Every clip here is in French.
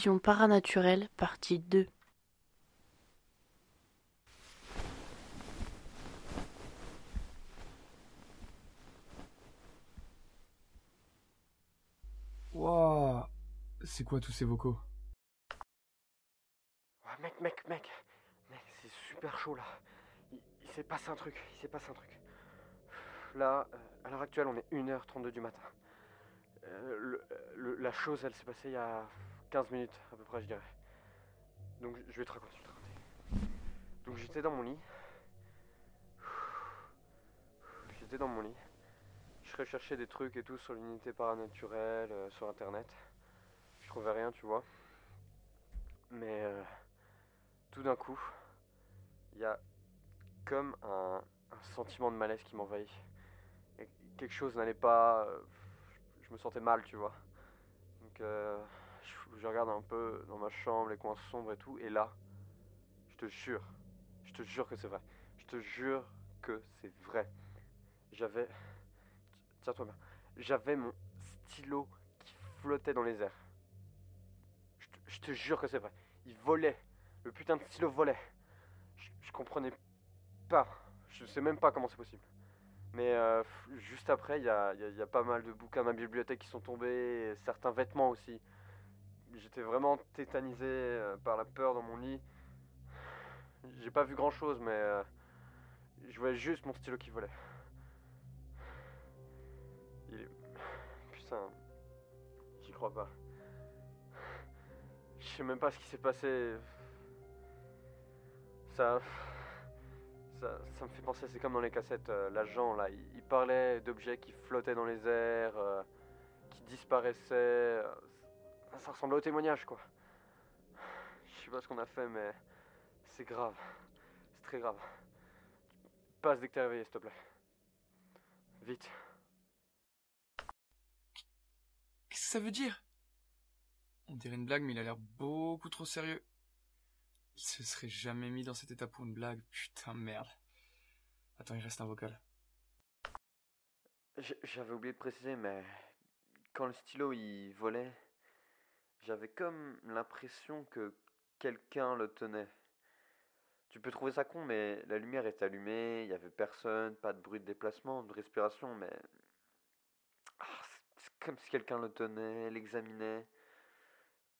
Division Paranaturelle, partie 2. Wouah C'est quoi tous ces vocaux? Ouais, mec, mec, mec, mec, c'est super chaud là. Il, il s'est passé un truc, il s'est passé un truc. Là, euh, à l'heure actuelle, on est 1h32 du matin. Euh, le- le- la chose, elle s'est passée il y a 15 minutes à peu près, je dirais. Donc, je vais te raconter. Donc, j'étais dans mon lit. J'étais dans mon lit. Je recherchais des trucs et tout sur l'unité paranaturelle, euh, sur internet. Je trouvais rien, tu vois. Mais euh, tout d'un coup, il y a comme un, sentiment de malaise qui m'envahit. Quelque chose n'allait pas. euh, Je me sentais mal, tu vois. Donc, je, regarde un peu dans ma chambre, les coins sombres et tout. Et là, je te jure, je te jure que c'est vrai. Je te jure que c'est vrai. J'avais. Tiens-toi bien. J'avais mon stylo qui flottait dans les airs. Je te, jure que c'est vrai. Il volait. Le putain de stylo volait. Je, comprenais pas. Je sais même pas comment c'est possible. Mais euh, juste après, il y a, y a- pas mal de bouquins dans ma bibliothèque qui sont tombés, certains vêtements aussi. J'étais vraiment tétanisé euh, par la peur dans mon lit. J'ai pas vu grand chose, mais euh, je voyais juste mon stylo qui volait. Il est... Putain, j'y crois pas. Je sais même pas ce qui s'est passé. Ça, ça. Ça me fait penser, c'est comme dans les cassettes, euh, l'agent là, il, parlait d'objets qui flottaient dans les airs, qui disparaissaient. Ça, ressemblait au témoignage quoi. Je sais pas ce qu'on a fait, mais c'est grave. C'est très grave. Passe dès que t'es réveillé, s'il te plaît. Vite. Qu'est-ce que ça veut dire? On dirait une blague, mais il a l'air beaucoup trop sérieux. Il se serait jamais mis dans cet état pour une blague. Putain, merde. Attends, il reste un vocal. J'avais oublié de préciser, mais quand le stylo il volait, j'avais comme l'impression que quelqu'un le tenait. Tu peux trouver ça con, mais la lumière est allumée, il y avait personne, pas de bruit de déplacement, de respiration, mais Ah, c'est comme si quelqu'un le tenait, l'examinait.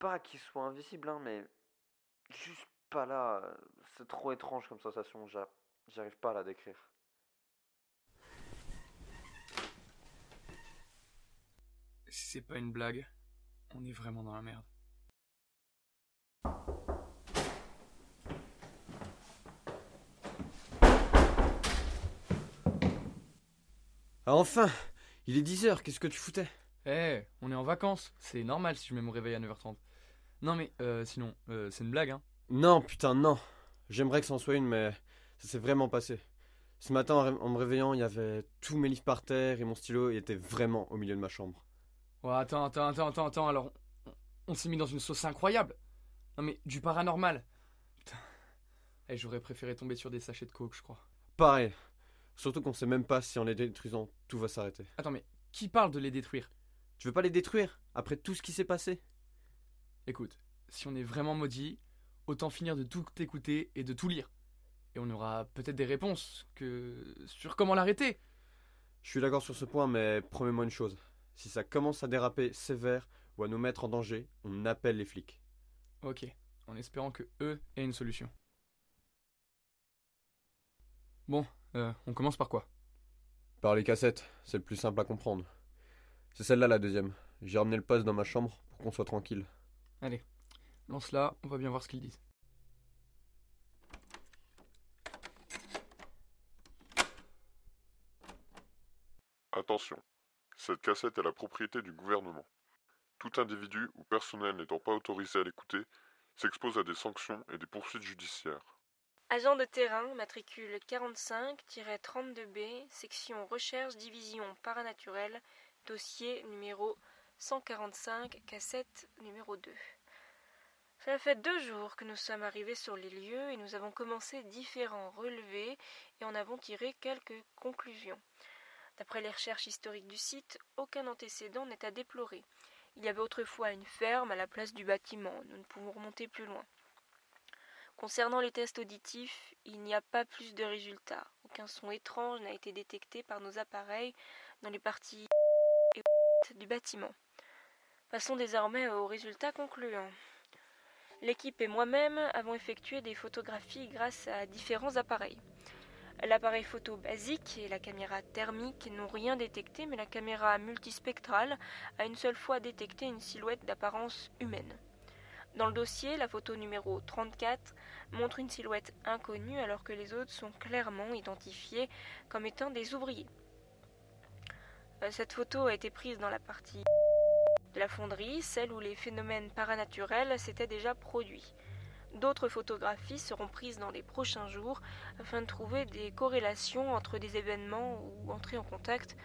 Pas qu'il soit invisible, hein, mais juste pas là. C'est trop étrange comme sensation, j'a- j'arrive pas à la décrire. C'est pas une blague, on est vraiment dans la merde. Ah enfin Il est 10h, qu'est-ce que tu foutais? Eh, on est en vacances. C'est normal si je mets mon réveil à 9h30. Non mais, euh, sinon, euh, c'est une blague, hein. Non, putain, non J'aimerais que c'en soit une, mais ça s'est vraiment passé. Ce matin, en me réveillant, il y avait tous mes livres par terre et mon stylo était vraiment au milieu de ma chambre. Attends, attends, attends, attends, attends, alors, on, on s'est mis dans une sauce incroyable. Non mais, du paranormal. Putain. Eh, j'aurais préféré tomber sur des sachets de coke, je crois. Pareil. Surtout qu'on sait même pas si en les détruisant, tout va s'arrêter. Attends, mais, qui parle de les détruire? Tu veux pas les détruire? Après tout ce qui s'est passé? Écoute, si on est vraiment maudit, autant finir de tout écouter et de tout lire. Et on aura peut-être des réponses que sur comment l'arrêter. Je suis d'accord sur ce point, mais promets-moi une chose. Si ça commence à déraper sévère ou à nous mettre en danger, on appelle les flics. Ok, en espérant que eux aient une solution. Bon, euh, on commence par quoi? Par les cassettes, c'est le plus simple à comprendre. C'est celle-là la deuxième. J'ai ramené le poste dans ma chambre pour qu'on soit tranquille. Allez, lance-la, on va bien voir ce qu'ils disent. Attention, cette cassette est la propriété du gouvernement. Tout individu ou personnel n'étant pas autorisé à l'écouter s'expose à des sanctions et des poursuites judiciaires. Agent de terrain, matricule 45-32B, section recherche, division paranaturelle, dossier numéro 145, cassette numéro 2. Cela fait deux jours que nous sommes arrivés sur les lieux et nous avons commencé différents relevés et en avons tiré quelques conclusions. D'après les recherches historiques du site, aucun antécédent n'est à déplorer. Il y avait autrefois une ferme à la place du bâtiment. Nous ne pouvons remonter plus loin. Concernant les tests auditifs, il n'y a pas plus de résultats. Aucun son étrange n'a été détecté par nos appareils dans les parties du bâtiment. Passons désormais aux résultats concluants. L'équipe et moi-même avons effectué des photographies grâce à différents appareils. L'appareil photo basique et la caméra thermique n'ont rien détecté, mais la caméra multispectrale a une seule fois détecté une silhouette d'apparence humaine. Dans le dossier, la photo numéro 34 montre une silhouette inconnue alors que les autres sont clairement identifiés comme étant des ouvriers. Euh, cette photo a été prise dans la partie de la fonderie, celle où les phénomènes paranaturels s'étaient déjà produits. D'autres photographies seront prises dans les prochains jours afin de trouver des corrélations entre des événements ou entrer en contact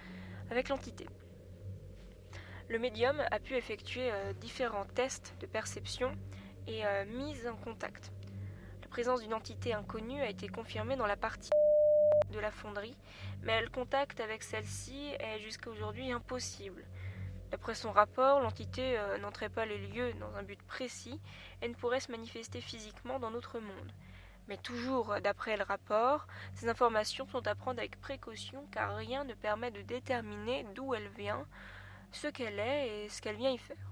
avec l'entité. Le médium a pu effectuer euh, différents tests de perception et euh, mise en contact. La présence d'une entité inconnue a été confirmée dans la partie de la fonderie, mais le contact avec celle-ci est jusqu'à aujourd'hui impossible. D'après son rapport, l'entité euh, n'entrait pas les lieux dans un but précis et ne pourrait se manifester physiquement dans notre monde. Mais toujours d'après le rapport, ces informations sont à prendre avec précaution car rien ne permet de déterminer d'où elle vient, ce qu'elle est et ce qu'elle vient y faire.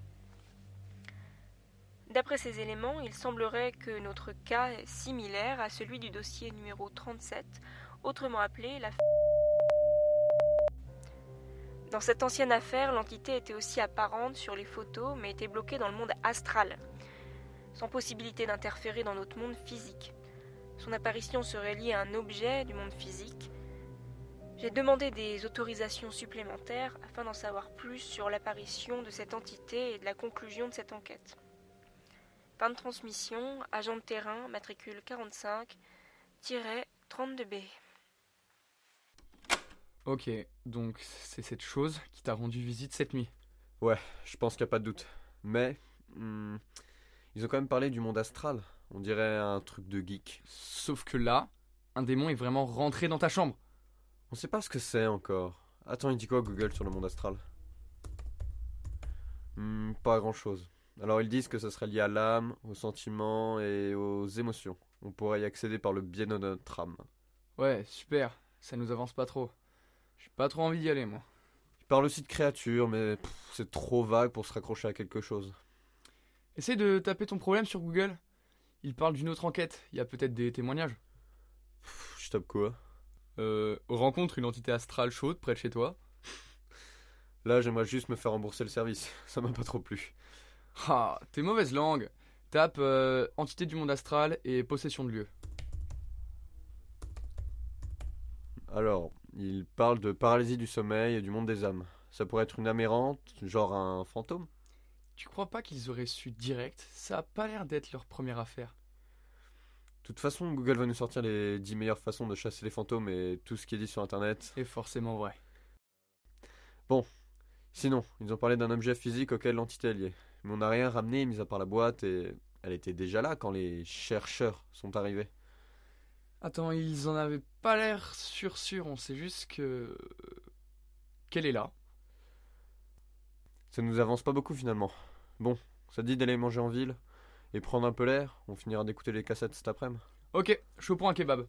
D'après ces éléments, il semblerait que notre cas est similaire à celui du dossier numéro 37, autrement appelé la dans cette ancienne affaire, l'entité était aussi apparente sur les photos, mais était bloquée dans le monde astral, sans possibilité d'interférer dans notre monde physique. Son apparition serait liée à un objet du monde physique, j'ai demandé des autorisations supplémentaires afin d'en savoir plus sur l'apparition de cette entité et de la conclusion de cette enquête. Fin de transmission, agent de terrain, matricule 45-32B. Ok, donc c'est cette chose qui t'a rendu visite cette nuit. Ouais, je pense qu'il n'y a pas de doute. Mais, hmm, ils ont quand même parlé du monde astral. On dirait un truc de geek. Sauf que là, un démon est vraiment rentré dans ta chambre. On sait pas ce que c'est encore. Attends, il dit quoi Google sur le monde astral? Hmm, Pas grand chose. Alors ils disent que ça serait lié à l'âme, aux sentiments et aux émotions. On pourrait y accéder par le biais de notre âme. Ouais, super, ça nous avance pas trop. J'ai pas trop envie d'y aller, moi. Ils parlent aussi de créatures, mais c'est trop vague pour se raccrocher à quelque chose. Essaye de taper ton problème sur Google. Il parle d'une autre enquête, il y a peut-être des témoignages. Pff, je tape quoi? Euh, rencontre une entité astrale chaude près de chez toi. Là, j'aimerais juste me faire rembourser le service. Ça m'a pas trop plu. Ah, t'es mauvaise langue. Tape euh, entité du monde astral et possession de lieu. Alors, il parle de paralysie du sommeil et du monde des âmes. Ça pourrait être une âme errante, genre un fantôme Tu crois pas qu'ils auraient su direct? Ça a pas l'air d'être leur première affaire. De toute façon, Google va nous sortir les 10 meilleures façons de chasser les fantômes et tout ce qui est dit sur internet. C'est forcément vrai. Sinon, ils ont parlé d'un objet physique auquel l'entité est liée. Mais on n'a rien ramené, mis à part la boîte, et elle était déjà là quand les chercheurs sont arrivés. Attends, ils en avaient pas l'air sûr sûr, on sait juste que... qu'elle est là. Ça nous avance pas beaucoup finalement. Bon, ça te dit d'aller manger en ville et prendre un peu l'air? On finira d'écouter les cassettes cet après-midi. Ok, chaud pour un kebab.